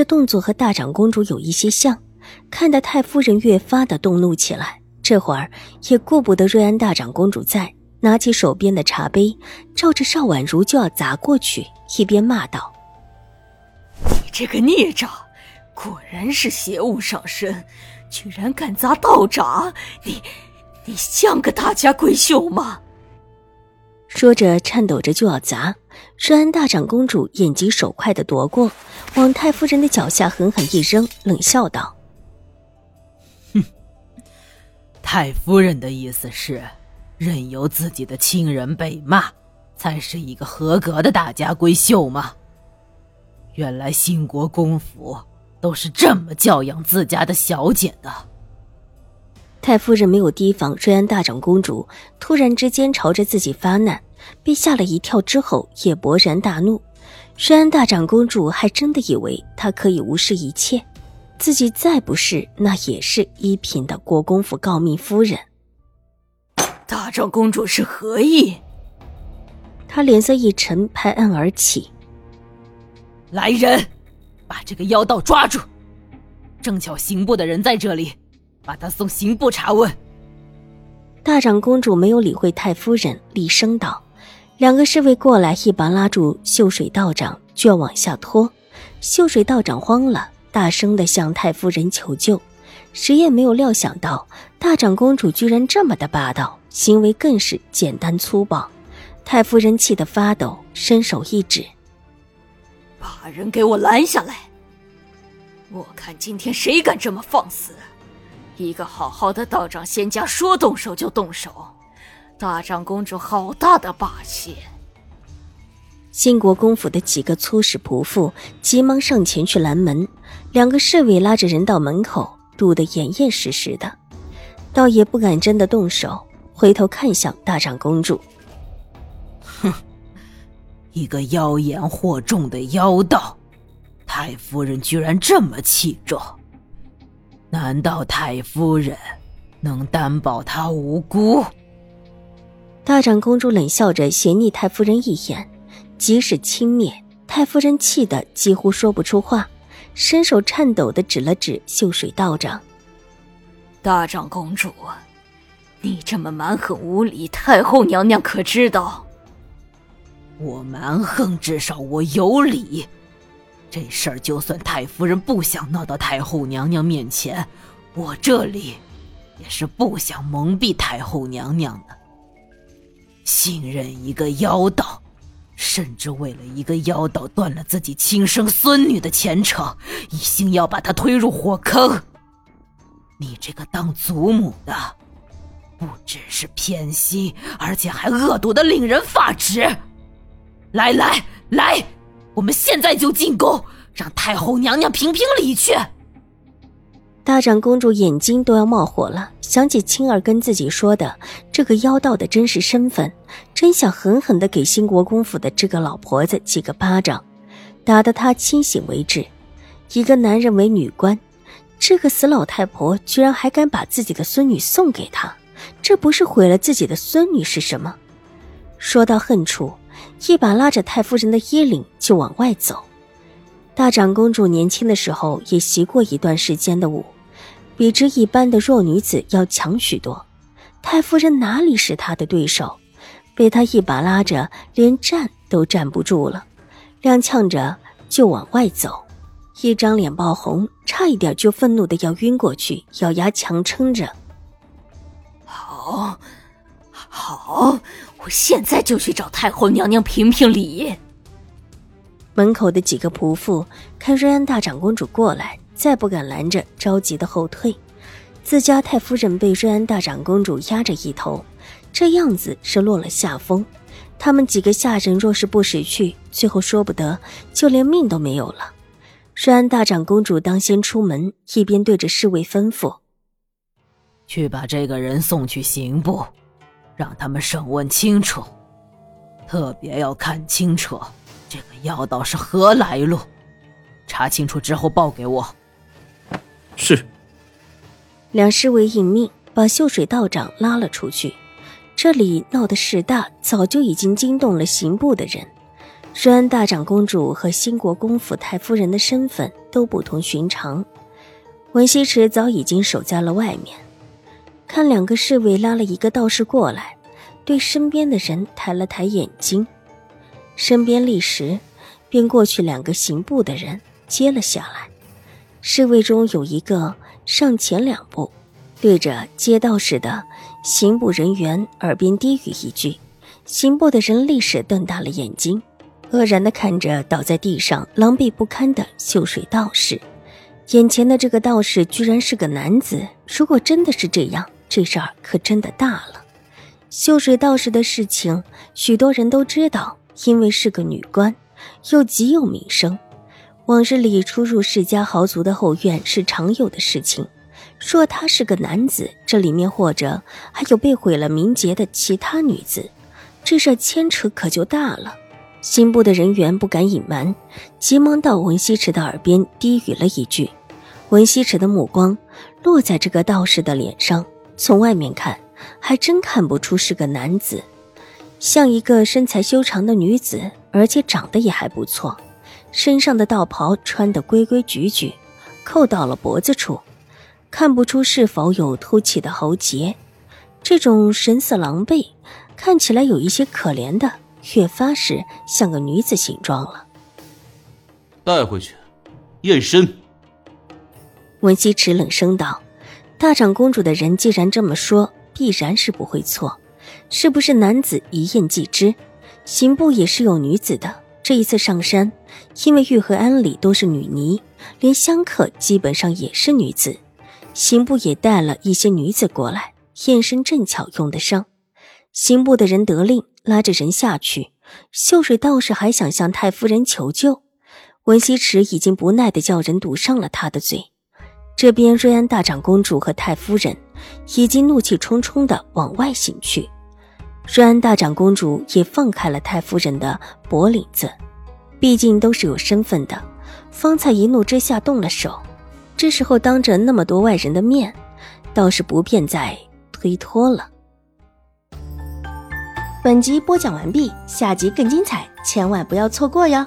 这动作和大长公主有一些像，看得太夫人越发的动怒起来。这会儿也顾不得瑞安大长公主在，拿起手边的茶杯，照着邵婉如就要砸过去，一边骂道：“你这个孽障，果然是邪物上身，居然敢砸道长！你，你像个大家闺秀吗？”说着，颤抖着就要砸。瑞安大长公主眼疾手快的夺过，往太夫人的脚下狠狠一扔，冷笑道：“哼，太夫人的意思是，任由自己的亲人被骂，才是一个合格的大家闺秀吗？原来兴国公府都是这么教养自家的小姐的。”太夫人没有提防瑞安大长公主突然之间朝着自己发难，被吓了一跳，之后也勃然大怒。虽然大长公主还真的以为她可以无视一切，自己再不是，那也是一品的国公府诰命夫人。大长公主是何意？她脸色一沉，拍案而起：“来人，把这个妖道抓住！正巧刑部的人在这里。”把他送刑部查问。大长公主没有理会太夫人，厉声道：“两个侍卫过来，一把拉住秀水道长，就要往下拖。”秀水道长慌了，大声的向太夫人求救。谁也没有料想到，大长公主居然这么的霸道，行为更是简单粗暴。太夫人气得发抖，伸手一指：“把人给我拦下来！我看今天谁敢这么放肆！”一个好好的道长仙家，说动手就动手，大长公主好大的霸气！兴国公府的几个粗使仆妇急忙上前去拦门，两个侍卫拉着人到门口，堵得严严实实的，倒也不敢真的动手，回头看向大长公主，哼，一个妖言惑众的妖道，太夫人居然这么器重！难道太夫人能担保他无辜？大长公主冷笑着斜睨太夫人一眼，即使轻蔑，太夫人气得几乎说不出话，伸手颤抖的指了指秀水道长：“大长公主，你这么蛮横无理，太后娘娘可知道？我蛮横，至少我有理。”这事儿就算太夫人不想闹到太后娘娘面前，我这里也是不想蒙蔽太后娘娘的。信任一个妖道，甚至为了一个妖道断了自己亲生孙女的前程，一心要把她推入火坑。你这个当祖母的，不只是偏心，而且还恶毒的令人发指。来来来！我们现在就进宫，让太后娘娘评评理去。大长公主眼睛都要冒火了，想起青儿跟自己说的这个妖道的真实身份，真想狠狠的给兴国公府的这个老婆子几个巴掌，打得她清醒为止。一个男人为女官，这个死老太婆居然还敢把自己的孙女送给他，这不是毁了自己的孙女是什么？说到恨处。一把拉着太夫人的衣领就往外走。大长公主年轻的时候也习过一段时间的武，比之一般的弱女子要强许多。太夫人哪里是她的对手？被她一把拉着，连站都站不住了，踉跄着就往外走，一张脸爆红，差一点就愤怒的要晕过去，咬牙强撑着。好，好。我现在就去找太后娘娘评评理。门口的几个仆妇看瑞安大长公主过来，再不敢拦着，着急的后退。自家太夫人被瑞安大长公主压着一头，这样子是落了下风。他们几个下人若是不识趣，最后说不得就连命都没有了。瑞安大长公主当先出门，一边对着侍卫吩咐：“去把这个人送去刑部，让他们审问清楚，特别要看清楚这个妖道是何来路。查清楚之后报给我。”是。两侍卫应命，把秀水道长拉了出去。这里闹的事大，早就已经惊动了刑部的人。瑞安大长公主和新国公府太夫人的身份都不同寻常，文西池早已经守在了外面。看两个侍卫拉了一个道士过来，对身边的人抬了抬眼睛，身边立时便过去两个刑部的人接了下来。侍卫中有一个上前两步，对着接道士的刑部人员耳边低语一句，刑部的人立时瞪大了眼睛。愕然地看着倒在地上狼狈不堪的秀水道士，眼前的这个道士居然是个男子。如果真的是这样，这事儿可真的大了。秀水道士的事情，许多人都知道，因为是个女官，又极有名声。往日里出入世家豪族的后院是常有的事情。若他是个男子，这里面或者还有被毁了名节的其他女子，这事牵扯可就大了。刑部的人员不敢隐瞒，急忙到文西池的耳边低语了一句。文西池的目光落在这个道士的脸上，从外面看，还真看不出是个男子，像一个身材修长的女子，而且长得也还不错。身上的道袍穿得规规矩矩，扣到了脖子处，看不出是否有凸起的喉结。这种神色狼狈，看起来有一些可怜的。越发是像个女子形状了。带回去，验身。文西池冷声道：“大长公主的人既然这么说，必然是不会错。是不是男子一验即知？刑部也是有女子的。这一次上山，因为玉和庵里都是女尼，连香客基本上也是女子。刑部也带了一些女子过来验身，正巧用得上。刑部的人得令。”拉着人下去，秀水道士还想向太夫人求救，文西池已经不耐的叫人堵上了他的嘴。这边瑞安大长公主和太夫人已经怒气冲冲的往外行去，瑞安大长公主也放开了太夫人的脖领子，毕竟都是有身份的，方才一怒之下动了手，这时候当着那么多外人的面，倒是不便再推脱了。本集播讲完毕，下集更精彩，千万不要错过哟！